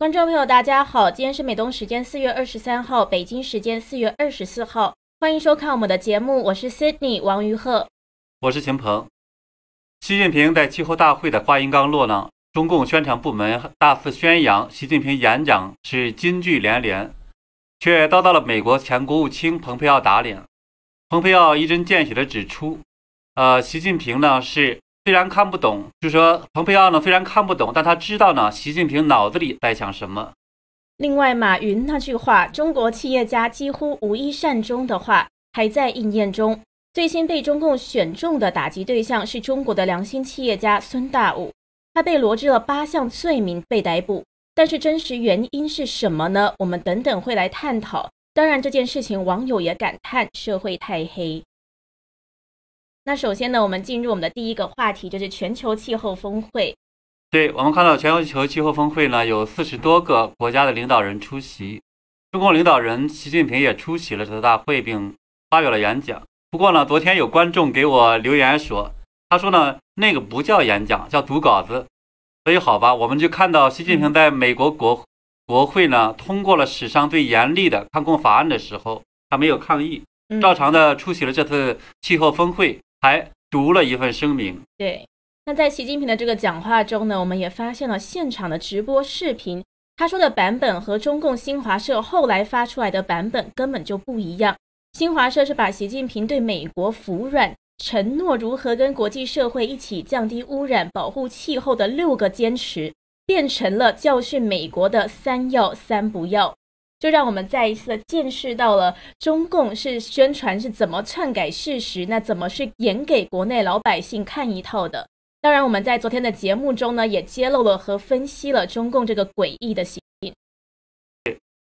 观众朋友，大家好，今天是美东时间四月二十三号，北京时间四月二十四号，欢迎收看我们的节目，我是 Sydney 王于鹤，我是秦鹏。习近平在气候大会的话音刚落呢，中共宣传部门大肆宣扬习近平演讲是金句连连，却遭到了美国前国务卿蓬佩奥打脸。蓬佩奥一针见血地指出，呃，习近平呢是。虽然看不懂，就说蓬佩奥呢，虽然看不懂，但他知道呢，习近平脑子里在想什么。另外，马云那句话“中国企业家几乎无一善终”的话还在应验中。最新被中共选中的打击对象是中国的良心企业家孙大武，他被罗织了八项罪名被逮捕。但是真实原因是什么呢？我们等等会来探讨。当然，这件事情网友也感叹社会太黑。那首先呢，我们进入我们的第一个话题，就是全球气候峰会。对我们看到全球气候峰会呢，有四十多个国家的领导人出席，中共领导人习近平也出席了这次大会，并发表了演讲。不过呢，昨天有观众给我留言说，他说呢，那个不叫演讲，叫读稿子。所以好吧，我们就看到习近平在美国国国会呢通过了史上最严厉的抗共法案的时候，他没有抗议，照常的出席了这次气候峰会。还读了一份声明。对，那在习近平的这个讲话中呢，我们也发现了现场的直播视频，他说的版本和中共新华社后来发出来的版本根本就不一样。新华社是把习近平对美国服软、承诺如何跟国际社会一起降低污染、保护气候的六个坚持，变成了教训美国的三要三不要。就让我们再一次的见识到了中共是宣传是怎么篡改事实，那怎么是演给国内老百姓看一套的？当然，我们在昨天的节目中呢，也揭露了和分析了中共这个诡异的行径。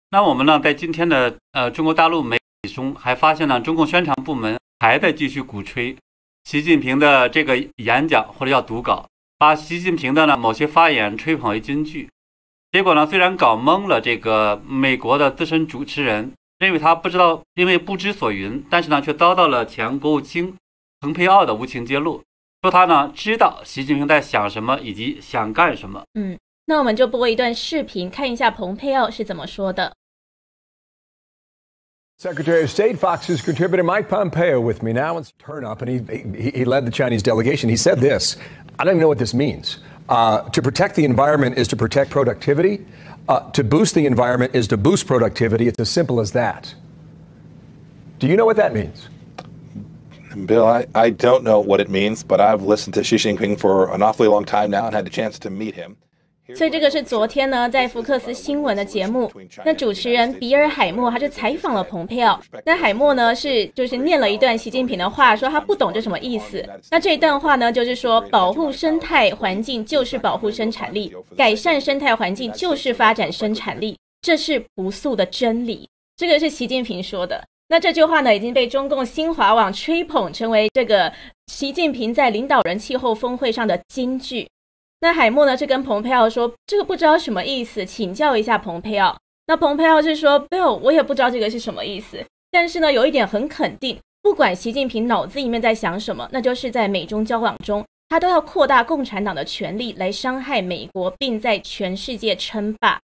那我们呢，在今天的呃中国大陆媒体中，还发现呢，中共宣传部门还在继续鼓吹习近平的这个演讲或者要读稿，把习近平的呢某些发言吹捧为金句。结果呢？虽然搞懵了这个美国的资深主持人，认为他不知道，因为不知所云，但是呢，却遭到了前国务卿蓬佩奥的无情揭露，说他呢知道习近平在想什么以及想干什么。嗯，那我们就播一段视频，看一下蓬佩奥是怎么说的。Secretary of State Fox's contributor Mike Pompeo with me now. Let's turn up, and he he led the Chinese delegation. He said this. I don't even know what this means. Uh, to protect the environment is to protect productivity. Uh, to boost the environment is to boost productivity. It's as simple as that. Do you know what that means? Bill, I, I don't know what it means, but I've listened to Xi Jinping for an awfully long time now and had the chance to meet him. 所以这个是昨天呢，在福克斯新闻的节目，那主持人比尔海默他就采访了蓬佩奥。那海默呢是就是念了一段习近平的话，说他不懂这什么意思。那这一段话呢，就是说保护生态环境就是保护生产力，改善生态环境就是发展生产力，这是不素的真理。这个是习近平说的。那这句话呢，已经被中共新华网吹捧成为这个习近平在领导人气候峰会上的金句。那海默呢是跟蓬佩奥说这个不知道什么意思，请教一下蓬佩奥。那蓬佩奥是说，Bill，我也不知道这个是什么意思。但是呢，有一点很肯定，不管习近平脑子里面在想什么，那就是在美中交往中，他都要扩大共产党的权力来伤害美国，并在全世界称霸。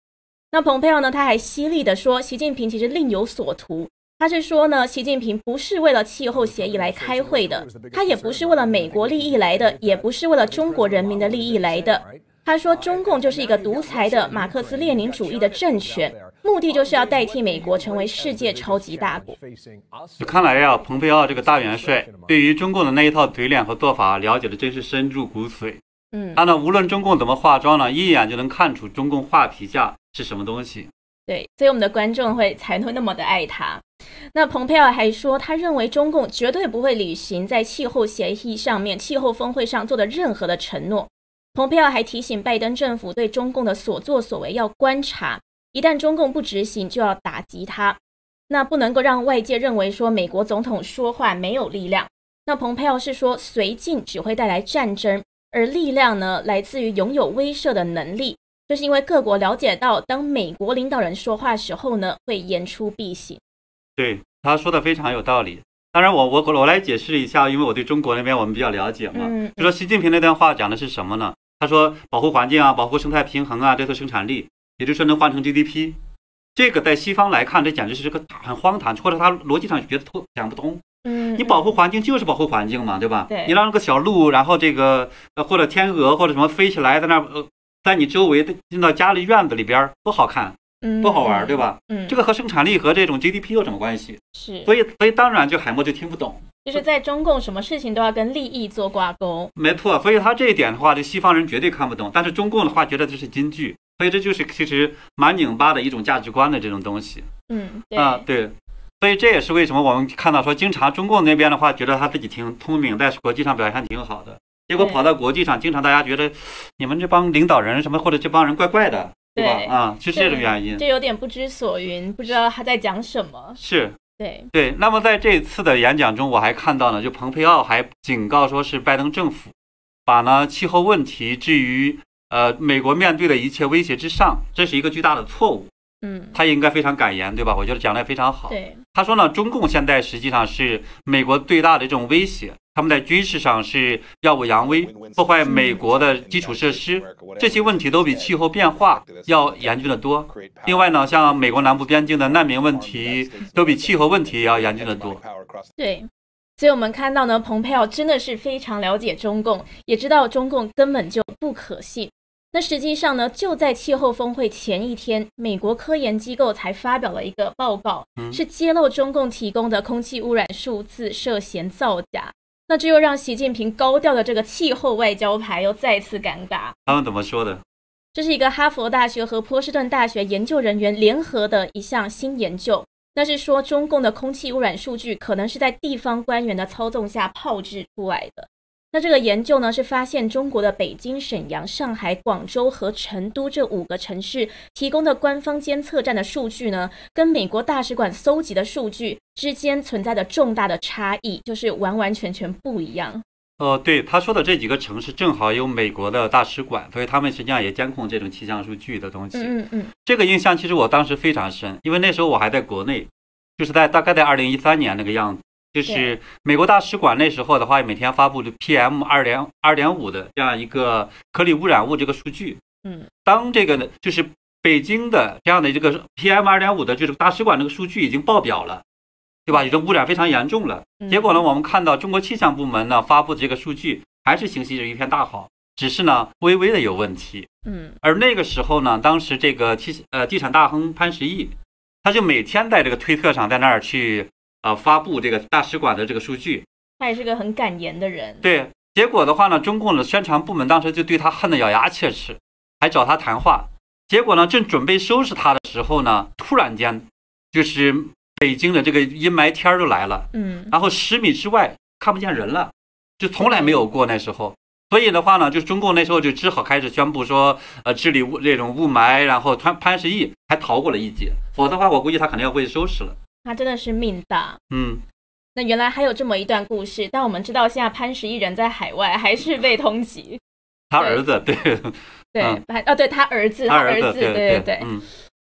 那蓬佩奥呢，他还犀利的说，习近平其实另有所图。他是说呢，习近平不是为了气候协议来开会的，他也不是为了美国利益来的，也不是为了中国人民的利益来的。他说，中共就是一个独裁的马克思列宁主义的政权，目的就是要代替美国成为世界超级大国。看来呀，蓬佩奥这个大元帅对于中共的那一套嘴脸和做法了解的真是深入骨髓。嗯，他呢，无论中共怎么化妆呢，一眼就能看出中共画皮下是什么东西。对，所以我们的观众会才会那么的爱他。那蓬佩奥还说，他认为中共绝对不会履行在气候协议上面、气候峰会上做的任何的承诺。蓬佩奥还提醒拜登政府对中共的所作所为要观察，一旦中共不执行，就要打击他。那不能够让外界认为说美国总统说话没有力量。那蓬佩奥是说，绥靖只会带来战争，而力量呢，来自于拥有威慑的能力。就是因为各国了解到，当美国领导人说话时候呢，会言出必行。对他说的非常有道理。当然，我我我来解释一下，因为我对中国那边我们比较了解嘛。嗯。就说习近平那段话讲的是什么呢？他说保护环境啊，保护生态平衡啊，这个生产力。也就是说能换成 GDP。这个在西方来看，这简直是个很荒唐，或者他逻辑上觉得通讲不通。嗯，你保护环境就是保护环境嘛，对吧？对你让那个小鹿，然后这个呃或者天鹅或者什么飞起来，在那儿呃在你周围的进到家里院子里边儿多好看，嗯多好玩儿，对？吧？嗯，这个和生产力和这种 GDP 有什么关系？是，所以所以当然就海默就听不懂。就是在中共什么事情都要跟利益做挂钩。没错，所以他这一点的话，这西方人绝对看不懂，但是中共的话觉得这是金句，所以这就是其实蛮拧巴的一种价值观的这种东西嗯，对，啊，对，所以这也是为什么我们看到说，经常中共那边的话觉得他自己挺聪明，在国际上表现挺好的，结果跑到国际上，经常大家觉得你们这帮领导人什么或者这帮人怪怪的，对啊，是这种原因，这有点不知所云，不知道他在讲什么。是。对，对，那么在这次的演讲中，我还看到呢，就蓬佩奥还警告说是拜登政府把呢气候问题置于呃美国面对的一切威胁之上，这是一个巨大的错误。嗯，他应该非常敢言，对吧？我觉得讲的非常好。对，他说呢，中共现在实际上是美国最大的这种威胁，他们在军事上是耀武扬威，破坏美国的基础设施，这些问题都比气候变化要严峻得多。另外呢，像美国南部边境的难民问题，都比气候问题要严峻得多。对，所以我们看到呢，蓬佩奥真的是非常了解中共，也知道中共根本就不可信。那实际上呢，就在气候峰会前一天，美国科研机构才发表了一个报告，嗯是揭露中共提供的空气污染数字涉嫌造假。那这又让习近平高调的这个气候外交牌又再次尴尬。他们怎么说的？这是一个哈佛大学和波士顿大学研究人员联合的一项新研究。那是说，中共的空气污染数据可能是在地方官员的操纵下炮制出来的。那这个研究呢，是发现中国的北京、沈阳、上海、广州和成都这五个城市提供的官方监测站的数据呢，跟美国大使馆搜集的数据之间存在的重大的差异，就是完完全全不一样。呃，对，他说的这几个城市正好有美国的大使馆，所以他们实际上也监控这种气象数据的东西。嗯嗯嗯，这个印象其实我当时非常深，因为那时候我还在国内，就是在大概在二零一三年那个样子。就是美国大使馆那时候的话，每天发布的 PM 二点二点五的这样一个颗粒污染物这个数据。嗯，当这个呢，就是北京的这样的这个 PM 二点五的，就是大使馆这个数据已经爆表了，对吧？已经污染非常严重了。嗯结果呢，我们看到中国气象部门呢发布的这个数据还是形势一片大好，只是呢微微的有问题。嗯而那个时候呢，当时这个气呃地产大亨潘石屹，他就每天在这个推特上在那儿去呃发布这个大使馆的这个数据。他也是个很敢言的人。对，结果的话呢，中共的宣传部门当时就对他恨得咬牙切齿，还找他谈话。结果呢，正准备收拾他的时候呢，突然间就是北京的这个阴霾天儿就来了。嗯然后十米之外看不见人了，就从来没有过那时候。所以的话呢，就是中共那时候就只好开始宣布说，呃，治理雾这种雾霾，然后潘潘石屹还逃过了一劫，否则的话，我估计他肯定要被收拾了。他真的是命大。嗯，那原来还有这么一段故事，但我们知道现在潘石屹人在海外，还是被通缉。他儿子对，对，哦，对他儿子，他儿儿子对对对。嗯，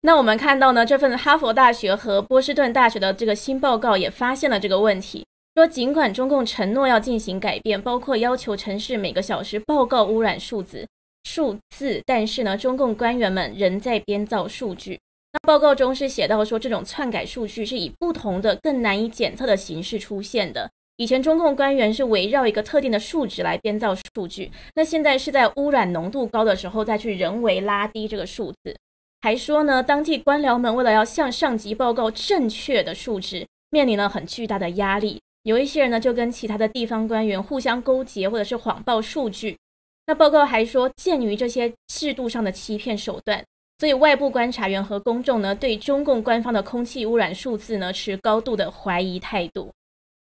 那我们看到呢，这份哈佛大学和波士顿大学的这个新报告也发现了这个问题，说尽管中共承诺要进行改变，包括要求城市每个小时报告污染数字数字，但是呢，中共官员们仍在编造数据。那报告中是写到说，这种篡改数据是以不同的、更难以检测的形式出现的。以前中共官员是围绕一个特定的数值来编造数据，那现在是在污染浓度高的时候再去人为拉低这个数字。还说呢，当地官僚们为了要向上级报告正确的数值，面临了很巨大的压力。有一些人呢，就跟其他的地方官员互相勾结，或者是谎报数据。那报告还说，鉴于这些制度上的欺骗手段，所以外部观察员和公众呢，对中共官方的空气污染数字呢，持高度的怀疑态度。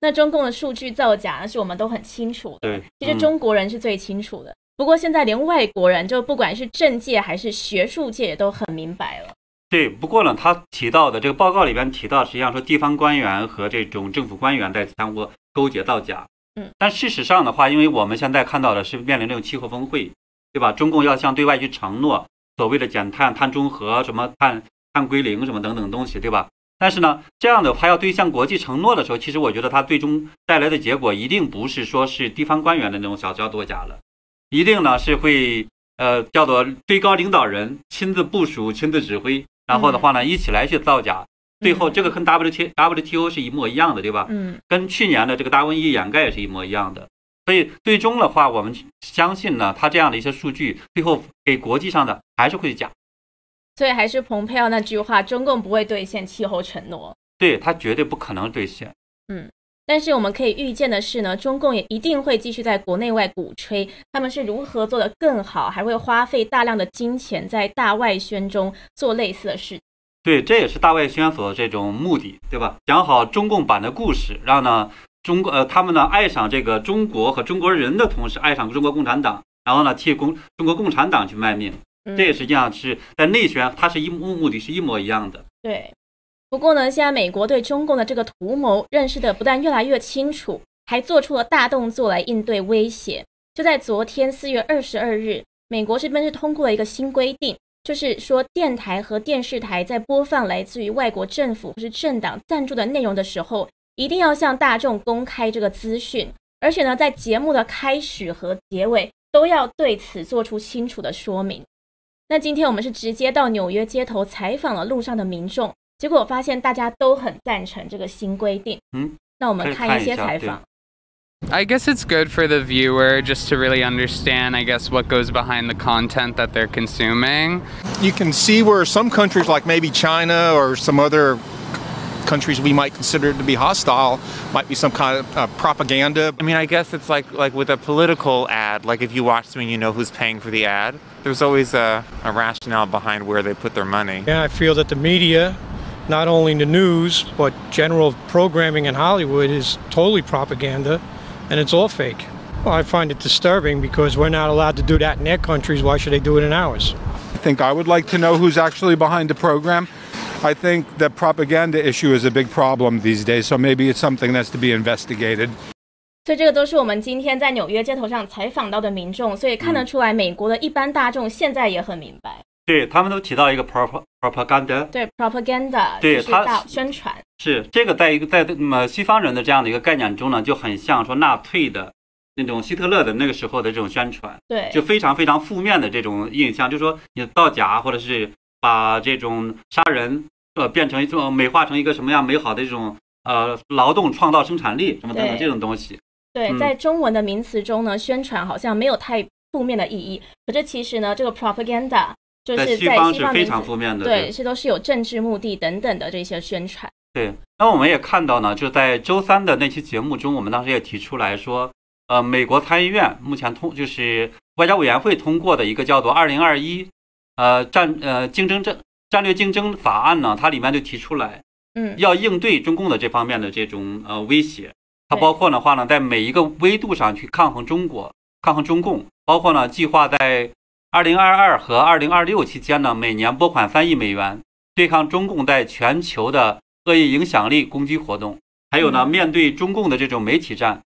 那中共的数据造假呢，是我们都很清楚的。对，其实嗯中国人是最清楚的，不过现在连外国人，就不管是政界还是学术界，也都很明白了。对，不过呢，他提到的这个报告里边提到，实际上说地方官员和这种政府官员在相互勾结造假。嗯，但事实上的话，因为我们现在看到的是面临这种气候峰会，对吧？中共要向对外去承诺所谓的减碳、碳中和、什么碳碳归零什么等等东西，对吧？但是呢，这样的话要兑现国际承诺的时候，其实我觉得它最终带来的结果一定不是说是地方官员的那种小小作假了，一定呢是会呃叫做最高领导人亲自部署、亲自指挥，然后的话呢，一起来去造假。最后这个跟 W T W T O 是一模一样的，对吧？嗯，跟去年的这个大瘟疫掩盖也是一模一样的。所以最终的话，我们相信呢，他这样的一些数据，最后给国际上的还是会讲。所以还是蓬佩奥那句话，中共不会兑现气候承诺。对他绝对不可能兑现。嗯，但是我们可以预见的是呢，中共也一定会继续在国内外鼓吹他们是如何做得更好，还会花费大量的金钱在大外宣中做类似的事。对，这也是大外宣所这种目的，对吧？讲好中共版的故事，让呢中国呃他们呢爱上这个中国和中国人的同时，爱上中国共产党，然后呢替共中国共产党去卖命。这也实际上是在内宣，它是一目目的是一模一样的。对。不过呢，现在美国对中共的这个图谋认识的不但越来越清楚，还做出了大动作来应对威胁。就在昨天四月二十二日，美国这边是通过了一个新规定，就是说电台和电视台在播放来自于外国政府或是政党赞助的内容的时候，一定要向大众公开这个资讯，而且呢，在节目的开始和结尾都要对此做出清楚的说明。那今天我们是直接到纽约街头采访了路上的民众。结果我发现大家都很赞成这个新规定。嗯，那我们看一些采访。I guess it's good for the viewer just to really understand, I guess, what goes behind the content that they're consuming. You can see where some countries, like maybe China or some other countries we might consider to be hostile, might be some kind of uh, propaganda. I mean, I guess it's like like with a political ad. Like if you watch something, you know who's paying for the ad. There's always a, a rationale behind where they put their money. Yeah, I feel that the media not only the news, but general programming in Hollywood is totally propaganda and it's all fake. Well, I find it disturbing because we're not allowed to do that in their countries. Why should they do it in ours? I think I would like to know who's actually behind the program. I think the propaganda issue is a big problem these days, so maybe it's something that's to be investigated. 所以这个都是我们今天在纽约街头上采访到的民众，所以看得出来，美国的一般大众现在也很明白。对他们都提到一个 propaganda，对 propaganda，对它宣传是这个在一个在那么西方人的这样的一个概念中呢，就很像说纳粹的那种希特勒的那个时候的这种宣传，对，就非常非常负面的这种印象，就说你造假或者是把这种杀人呃变成一种美化成一个什么样美好的这种呃劳动创造生产力什么等等这种东西。对，在中文的名词中呢，宣传好像没有太负面的意义，可是其实呢，这个 propaganda。就是在西方是非常负面的，对，这都是有政治目的等等的这些宣传。对，那我们也看到呢，就在周三的那期节目中，我们当时也提出来说，呃，美国参议院目前通就是外交委员会通过的一个叫做《二零二一呃战呃竞争战战略竞争法案》呢，它里面就提出来，嗯，要应对中共的这方面的这种呃威胁，它包括的话呢，在每一个维度上去抗衡中国、抗衡中共，包括呢计划在。二零二二和二零二六期间呢，每年拨款三亿美元，对抗中共在全球的恶意影响力攻击活动。还有呢，面对中共的这种媒体战，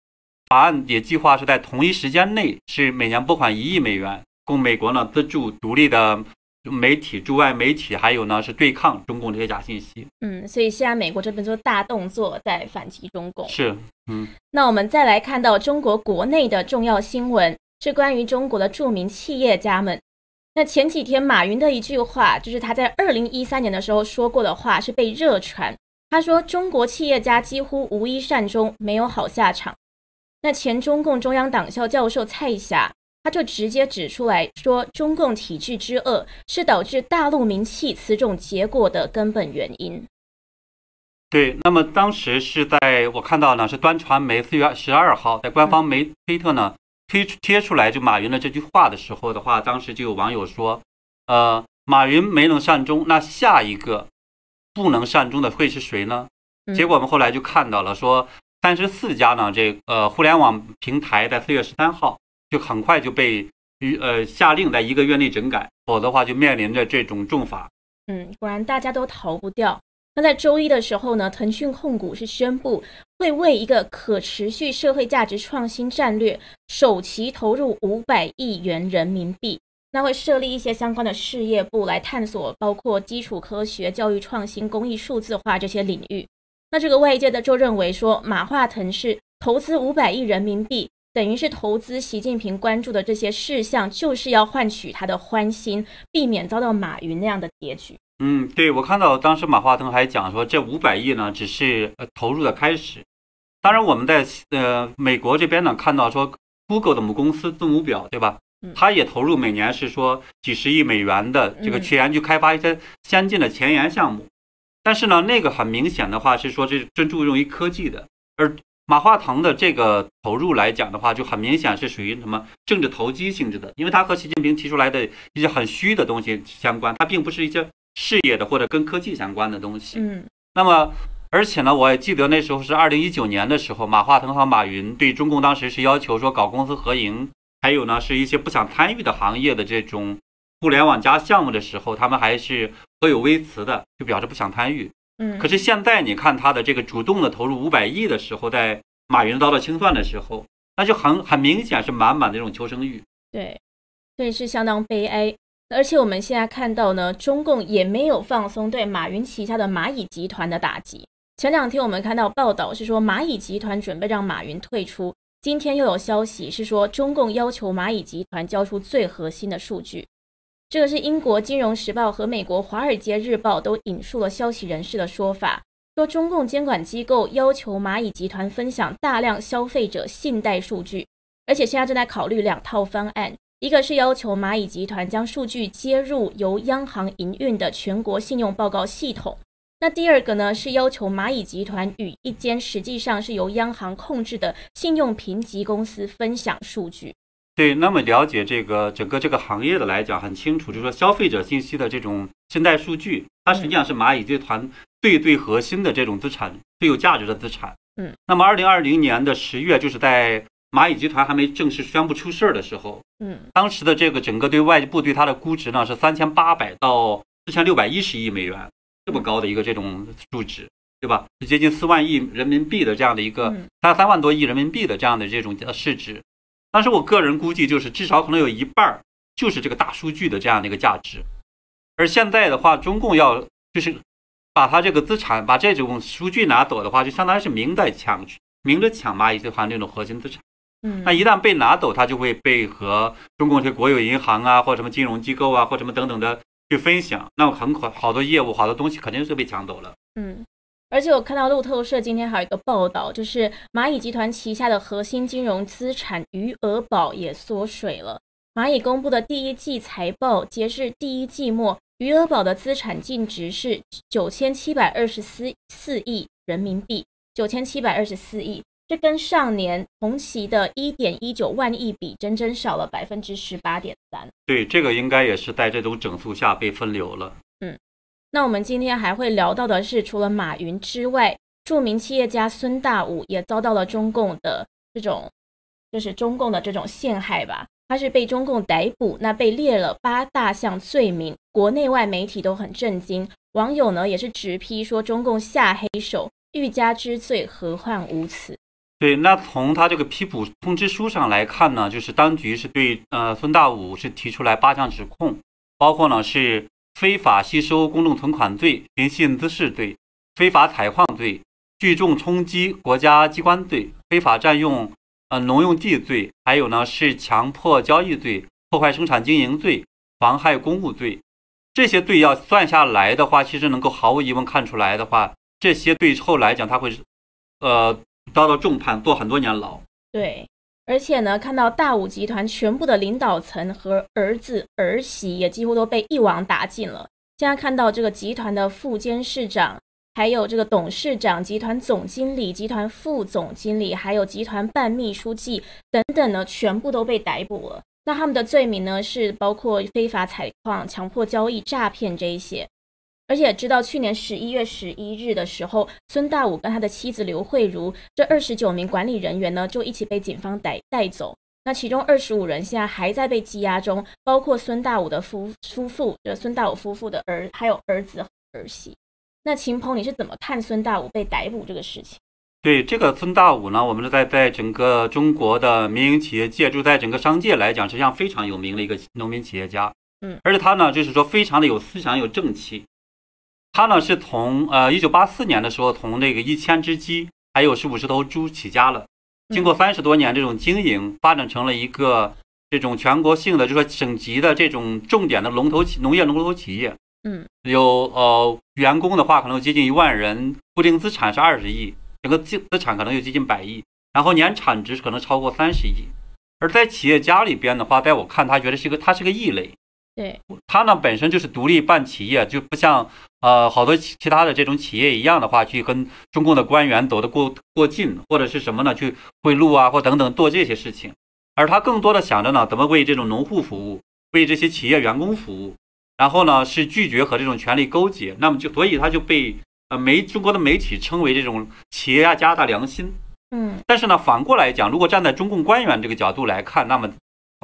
法案也计划是在同一时间内是每年拨款一亿美元，供美国呢资助独立的媒体、驻外媒体，还有呢是对抗中共这些假信息。嗯，所以现在美国这边做大动作在反击中共。是，嗯。那我们再来看到中国国内的重要新闻。是关于中国的著名企业家们。那前几天马云的一句话，就是他在二零一三年的时候说过的话，是被热传。他说：“中国企业家几乎无一善终，没有好下场。”那前中共中央党校教授蔡霞，他就直接指出来说：“中共体制之恶，是导致大陆民气此种结果的根本原因。”对，那么当时是在我看到呢，是端传媒四月十二号在官方媒推特呢。推贴出来就马云的这句话的时候的话，当时就有网友说，呃，马云没能善终，那下一个不能善终的会是谁呢？结果我们后来就看到了，说三十四家呢，这呃互联网平台在四月十三号就很快就被于呃下令在一个月内整改，否则的话就面临着这种重罚。嗯，果然大家都逃不掉。那在周一的时候呢，腾讯控股是宣布会为一个可持续社会价值创新战略首期投入五百亿元人民币。那会设立一些相关的事业部来探索，包括基础科学、教育创新、公益数字化这些领域。那这个外界的就认为说，马化腾是投资五百亿人民币，等于是投资习近平关注的这些事项，就是要换取他的欢心，避免遭到马云那样的结局。嗯，对，我看到当时马化腾还讲说，这五百亿呢只是呃投入的开始。当然，我们在呃美国这边呢看到说，Google 的母公司字母表，对吧？它也投入每年是说几十亿美元的这个去研究开发一些先进的前沿项目。但是呢，那个很明显的话是说这专注于科技的，而马化腾的这个投入来讲的话，就很明显是属于什么政治投机性质的，因为他和习近平提出来的一些很虚的东西相关，它并不是一些事业的或者跟科技相关的东西。嗯，那么而且呢，我也记得那时候是二零一九年的时候，马化腾和马云对中共当时是要求说搞公司合营，还有呢是一些不想参与的行业的这种互联网加项目的时候，他们还是颇有微词的，就表示不想参与。嗯，可是现在你看他的这个主动的投入五百亿的时候，在马云遭到清算的时候，那就很很明显是满满的这种求生欲。对，所以是相当悲哀。而且我们现在看到呢，中共也没有放松对马云旗下的蚂蚁集团的打击。前两天我们看到报道是说蚂蚁集团准备让马云退出，今天又有消息是说中共要求蚂蚁集团交出最核心的数据。这个是英国《金融时报》和美国《华尔街日报》都引述了消息人士的说法，说中共监管机构要求蚂蚁集团分享大量消费者信贷数据，而且现在正在考虑两套方案，一个是要求蚂蚁集团将数据接入由央行营运的全国信用报告系统，那第二个呢是要求蚂蚁集团与一间实际上是由央行控制的信用评级公司分享数据。对，那么了解这个整个这个行业的来讲很清楚，就是说消费者信息的这种信贷数据，它实际上是蚂蚁集团最最核心的这种资产，最有价值的资产。嗯，那么二零二零年的十月，就是在蚂蚁集团还没正式宣布出事儿的时候，嗯，当时的这个整个对外部对它的估值呢是三千八百到四千六百一十亿美元，这么高的一个这种数值，对吧？是接近四万亿人民币的这样的一个，它三万多亿人民币的这样的这种市值。但是我个人估计，就是至少可能有一半儿就是这个大数据的这样的一个价值。而现在的话，中共要就是把它这个资产、把这种数据拿走的话，就相当于是明在抢、明着抢蚂蚁集团这种核心资产。嗯，那一旦被拿走，它就会被和中共这国有银行啊，或什么金融机构啊，或什么等等的去分享，那么很可好多业务、好多东西肯定是被抢走了。嗯。而且我看到路透社今天还有一个报道，就是蚂蚁集团旗下的核心金融资产余额宝也缩水了。蚂蚁公布的第一季财报，截至第一季末，余额宝的资产净值是九千七百二十四四亿人民币，九千七百二十四亿，这跟上年同期的一点一九万亿比，整整少了百分之十八点三。对，这个应该也是在这种整数下被分流了。那我们今天还会聊到的是，除了马云之外，著名企业家孙大武也遭到了中共的这种，就是中共的这种陷害吧。他是被中共逮捕，那被列了八大项罪名，国内外媒体都很震惊，网友呢也是直批说中共下黑手，欲加之罪，何患无辞。对，那从他这个批捕通知书上来看呢，就是当局是对呃孙大武是提出来八项指控，包括呢是。非法吸收公众存款罪、寻衅滋事罪、非法采矿罪、聚众冲击国家机关罪、非法占用呃农用地罪，还有呢是强迫交易罪、破坏生产经营罪、妨害公务罪。这些罪要算下来的话，其实能够毫无疑问看出来的话，这些对后来讲他会呃遭到重判，坐很多年牢。对。而且呢，看到大武集团全部的领导层和儿子儿媳也几乎都被一网打尽了。现在看到这个集团的副监事长，还有这个董事长、集团总经理、集团副总经理，还有集团办秘书记等等呢，全部都被逮捕了。那他们的罪名呢，是包括非法采矿、强迫交易、诈骗这一些。而且知道去年十一月十一日的时候，孙大武跟他的妻子刘慧茹这二十九名管理人员呢，就一起被警方逮带走。那其中二十五人现在还在被羁押中，包括孙大武的夫夫妇，就孙大武夫妇的儿，还有儿子儿媳。那秦鹏，你是怎么看孙大武被逮捕这个事情？对这个孙大武呢，我们是在在整个中国的民营企业界，就在整个商界来讲，实际上非常有名的一个农民企业家。嗯，而且他呢，就是说非常的有思想、有正气。他呢是从呃一九八四年的时候从那个一千只鸡还有十五十头猪起家了，经过三十多年这种经营，发展成了一个这种全国性的，就说省级的这种重点的龙头企农业龙头企业。嗯，有呃员工的话可能有接近一万人，固定资产是二十亿，整个资资产可能有接近百亿，然后年产值可能超过三十亿。而在企业家里边的话，在我看，他觉得是一个，他是个异类。对，他呢本身就是独立办企业，就不像呃好多其其他的这种企业一样的话，去跟中共的官员走得过过近，或者是什么呢？去贿赂啊，或等等做这些事情。而他更多的想着呢，怎么为这种农户服务，为这些企业员工服务。然后呢，是拒绝和这种权力勾结。那么就所以他就被呃媒中国的媒体称为这种企业家的良心。嗯，但是呢，反过来讲，如果站在中共官员这个角度来看，那么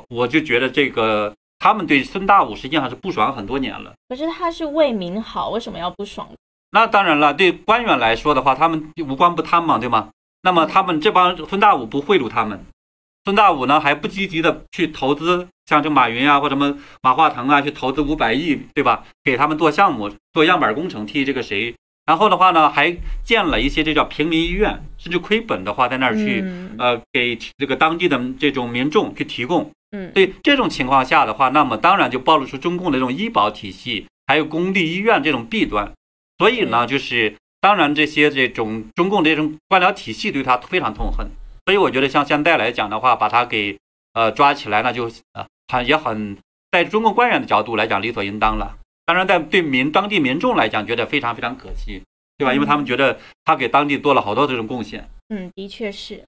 我就觉得这个他们对孙大武实际上是不爽很多年了。可是他是为民好，为什么要不爽？那当然了，对官员来说的话，他们无官不贪嘛，对吗？那么他们这帮孙大武不贿赂他们，孙大武呢还不积极的去投资，像这马云啊或什么马化腾啊去投资五百亿，对吧？给他们做项目、做样板工程，替这个谁？然后的话呢，还建了一些这叫平民医院，甚至亏本的话，在那儿去呃给这个当地的这种民众去提供。嗯，对这种情况下的话，那么当然就暴露出中共的这种医保体系还有公立医院这种弊端。所以呢，就是当然这些这种中共这种官僚体系对他非常痛恨。所以我觉得像现在来讲的话，把他给呃抓起来，那就呃很也很在中共官员的角度来讲理所应当了。当然，在对民当地民众来讲，觉得非常非常可惜，对吧？因为他们觉得他给当地做了好多这种贡献。嗯，的确是。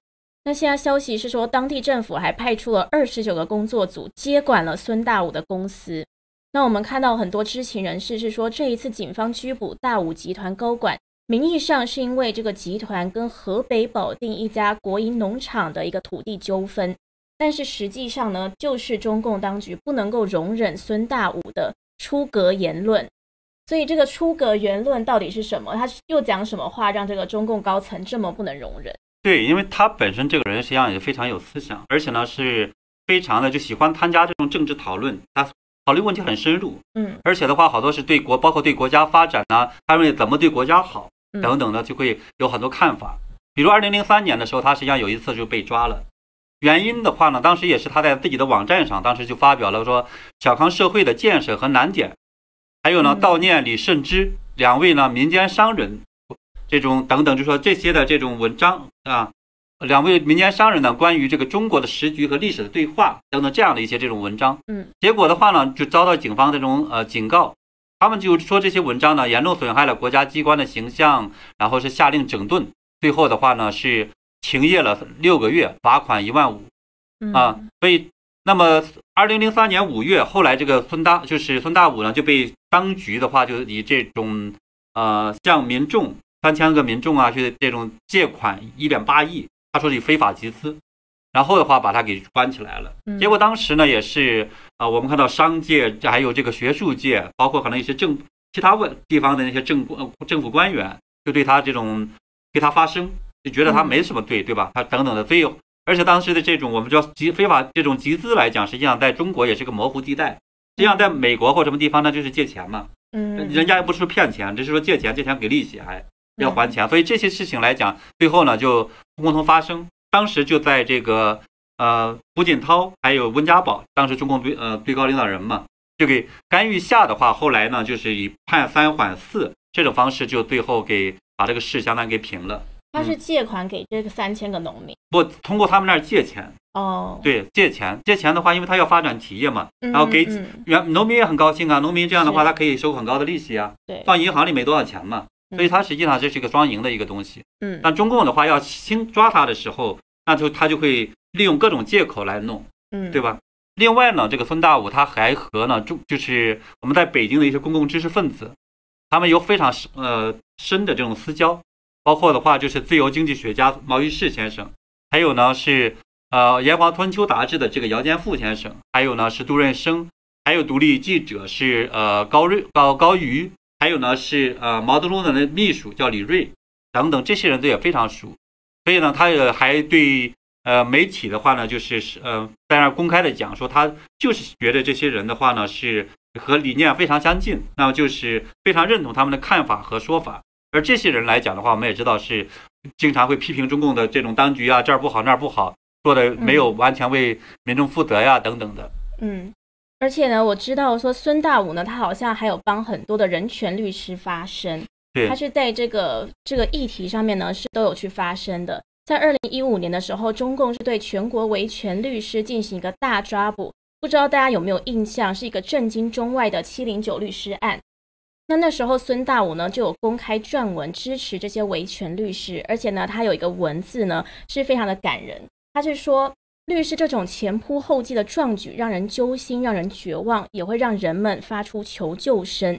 那现在消息是说，当地政府还派出了二十九个工作组接管了孙大武的公司。那我们看到很多知情人士是说，这一次警方拘捕大武集团高管，名义上是因为这个集团跟河北保定一家国营农场的一个土地纠纷，但是实际上呢，就是中共当局不能够容忍孙大武的出格言论。所以这个出格言论到底是什么？他又讲什么话让这个中共高层这么不能容忍？对，因为他本身这个人实际上也非常有思想，而且呢是非常的就喜欢参加这种政治讨论，他考虑问题很深入，嗯，而且的话好多是对国，包括对国家发展呢，他认为怎么对国家好等等的，就会有很多看法。比如二零零三年的时候，他实际上有一次就被抓了，原因的话呢，当时也是他在自己的网站上，当时就发表了说小康社会的建设和难点，还有呢悼念李慎之两位呢民间商人。这种等等，就说这些的这种文章啊，两位民间商人呢，关于这个中国的时局和历史的对话等等这样的一些这种文章，嗯，结果的话呢，就遭到警方这种呃警告，他们就说这些文章呢严重损害了国家机关的形象，然后是下令整顿，最后的话呢是停业了六个月，罚款一万五，啊，所以那么二零零三年五月，后来这个孙大就是孙大武呢就被当局的话就以这种呃向民众。三千个民众啊，去这种借款一点八亿，他说是非法集资，然后的话把他给关起来了。结果当时呢，也是啊，我们看到商界还有这个学术界，包括可能一些政其他问地方的那些政政府官员，就对他这种对他发声，就觉得他没什么罪，对吧？他等等的，费用而且当时的这种我们叫集非法这种集资来讲，实际上在中国也是个模糊地带。实际上在美国或什么地方呢，就是借钱嘛，嗯，人家又不是骗钱，只是说借钱，借钱给利息还。要还钱，所以这些事情来讲，最后呢就共同发生。当时就在这个呃胡锦涛还有温家宝，当时中共最呃最高领导人嘛，就给干预下的话，后来呢就是以判三缓四这种方式，就最后给把这个事相当于给平了。他是借款给这个三千个农民，不通过他们那儿借钱。哦，对，借钱借钱的话，因为他要发展企业嘛，然后给原农民也很高兴啊，农民这样的话，他可以收很高的利息啊，对，放银行里没多少钱嘛。所以它实际上这是一个双赢的一个东西。嗯，但中共的话要轻抓他的时候，那就他就会利用各种借口来弄，嗯，对吧？另外呢，这个孙大武他还和呢中就是我们在北京的一些公共知识分子，他们有非常呃深的这种私交，包括的话就是自由经济学家毛于轼先生，还有呢是呃《炎黄春秋》杂志的这个姚建富先生，还有呢是杜润生，还有独立记者是呃高瑞高高瑜。还有呢，是呃毛泽东的那秘书叫李瑞，等等，这些人都也非常熟，所以呢，他也还对呃媒体的话呢，就是是呃在那公开的讲说，他就是觉得这些人的话呢是和理念非常相近，那么就是非常认同他们的看法和说法。而这些人来讲的话，我们也知道是经常会批评中共的这种当局啊，这儿不好那儿不好，做的没有完全为民众负责呀，等等的。嗯，而且呢，我知道说孙大武呢，他好像还有帮很多的人权律师发声，他，是在这个这个议题上面呢是都有去发声的。在二零一五年的时候，中共是对全国维权律师进行一个大抓捕，不知道大家有没有印象，是一个震惊中外的七零九律师案。那那时候孙大武呢就有公开撰文支持这些维权律师，而且呢他有一个文字呢是非常的感人，他是说律师这种前仆后继的壮举让人揪心，让人绝望，也会让人们发出求救声。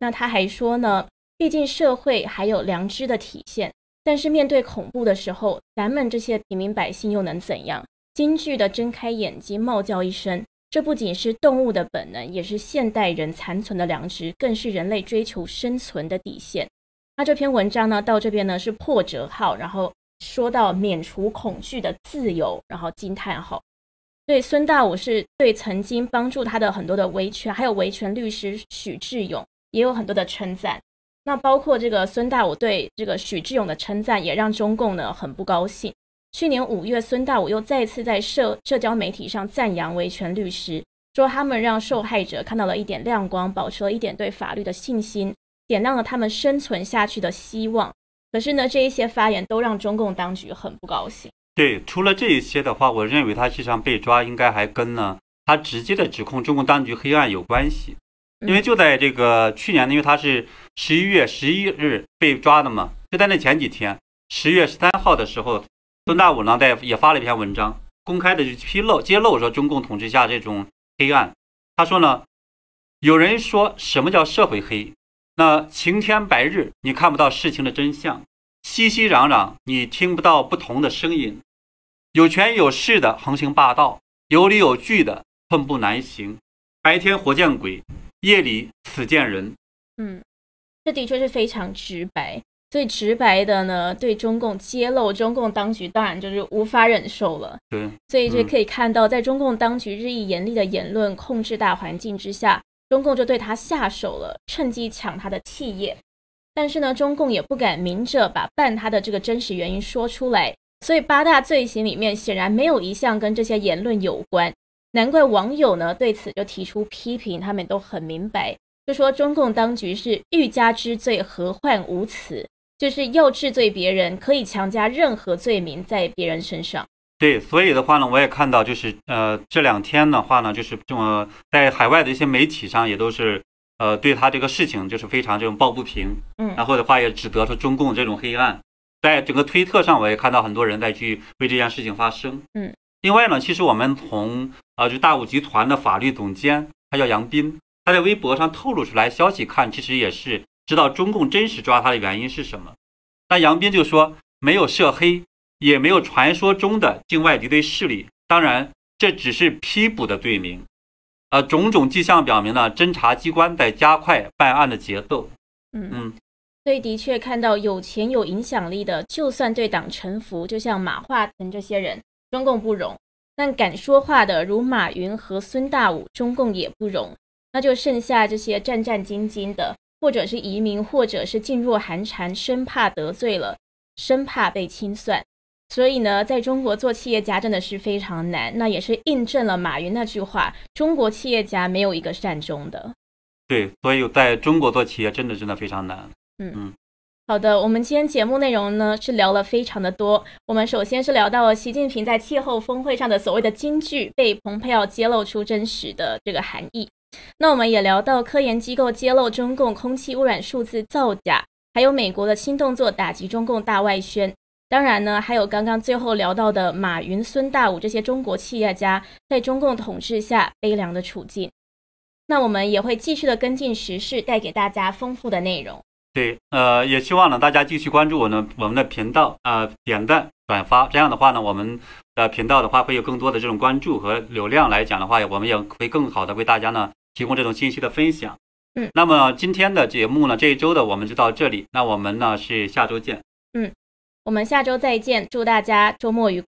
那他还说呢，毕竟社会还有良知的体现，但是面对恐怖的时候，咱们这些平民百姓又能怎样？惊惧的睁开眼睛，冒叫一声。这不仅是动物的本能，也是现代人残存的良知，更是人类追求生存的底线。那这篇文章呢，到这边呢是破折号，然后说到免除恐惧的自由，然后惊叹号。对孙大武是对曾经帮助他的很多的维权，还有维权律师许志勇也有很多的称赞。那包括这个孙大武对这个许志勇的称赞，也让中共呢很不高兴。去年五月，孙大武又再次在社社交媒体上赞扬维权律师，说他们让受害者看到了一点亮光，保持了一点对法律的信心，点亮了他们生存下去的希望。可是呢，这一些发言都让中共当局很不高兴。对，除了这一些的话，我认为他实际上被抓应该还跟呢他直接的指控中共当局黑暗有关系，因为就在这个去年呢，因为他是十一月十一日被抓的嘛，就在那前几天，十月十三号的时候。孙大武呢，在也发了一篇文章，公开的去披露、揭露说中共统治下这种黑暗。他说呢，有人说什么叫社会黑？那晴天白日你看不到事情的真相，熙熙攘攘你听不到不同的声音，有权有势的横行霸道，有理有据的寸步难行。白天活见鬼，夜里死见人。嗯，这的确是非常直白。最直白的呢，对中共揭露，中共当局当然就是无法忍受了。对，所以就可以看到，在中共当局日益严厉的言论控制大环境之下，中共就对他下手了，趁机抢他的企业。但是呢，中共也不敢明着把办他的这个真实原因说出来，所以八大罪行里面显然没有一项跟这些言论有关。难怪网友呢对此就提出批评，他们都很明白，就说中共当局是欲加之罪，何患无辞。就是要治罪别人，可以强加任何罪名在别人身上。对，所以的话呢，我也看到，就是呃，这两天的话呢，就是这么在海外的一些媒体上也都是呃，对他这个事情就是非常这种抱不平。嗯，然后的话也指责说中共这种黑暗，在整个推特上我也看到很多人在去为这件事情发声。嗯，另外呢，其实我们从呃，就大武集团的法律总监，他叫杨斌，他在微博上透露出来消息看，其实也是。知道中共真实抓他的原因是什么？那杨斌就说没有涉黑，也没有传说中的境外敌对势力。当然，这只是批捕的罪名。呃，种种迹象表明呢，侦查机关在加快办案的节奏。嗯嗯，所以的确看到有钱有影响力的，就算对党臣服，就像马化腾这些人，中共不容；但敢说话的，如马云和孙大武，中共也不容。那就剩下这些战战兢兢的。或者是移民，或者是噤若寒蝉，生怕得罪了，生怕被清算。所以呢，在中国做企业家真的是非常难。那也是印证了马云那句话：中国企业家没有一个善终的。对，所以在中国做企业真的真的非常难。嗯嗯，好的，我们今天节目内容呢是聊了非常的多。我们首先是聊到了习近平在气候峰会上的所谓的金句，被蓬佩奥揭露出真实的这个含义。那我们也聊到科研机构揭露中共空气污染数字造假，还有美国的新动作打击中共大外宣。当然呢，还有刚刚最后聊到的马云、孙大武这些中国企业家在中共统治下悲凉的处境。那我们也会继续的跟进时事，带给大家丰富的内容。对，呃，也希望呢大家继续关注我们我们的频道啊，点赞转发，这样的话呢，我们的频道的话会有更多的这种关注和流量来讲的话，我们也会更好的为大家呢。提供这种信息的分享，嗯，那么今天的节目呢，这一周的我们就到这里，那我们呢是下周见，嗯，我们下周再见，祝大家周末愉快。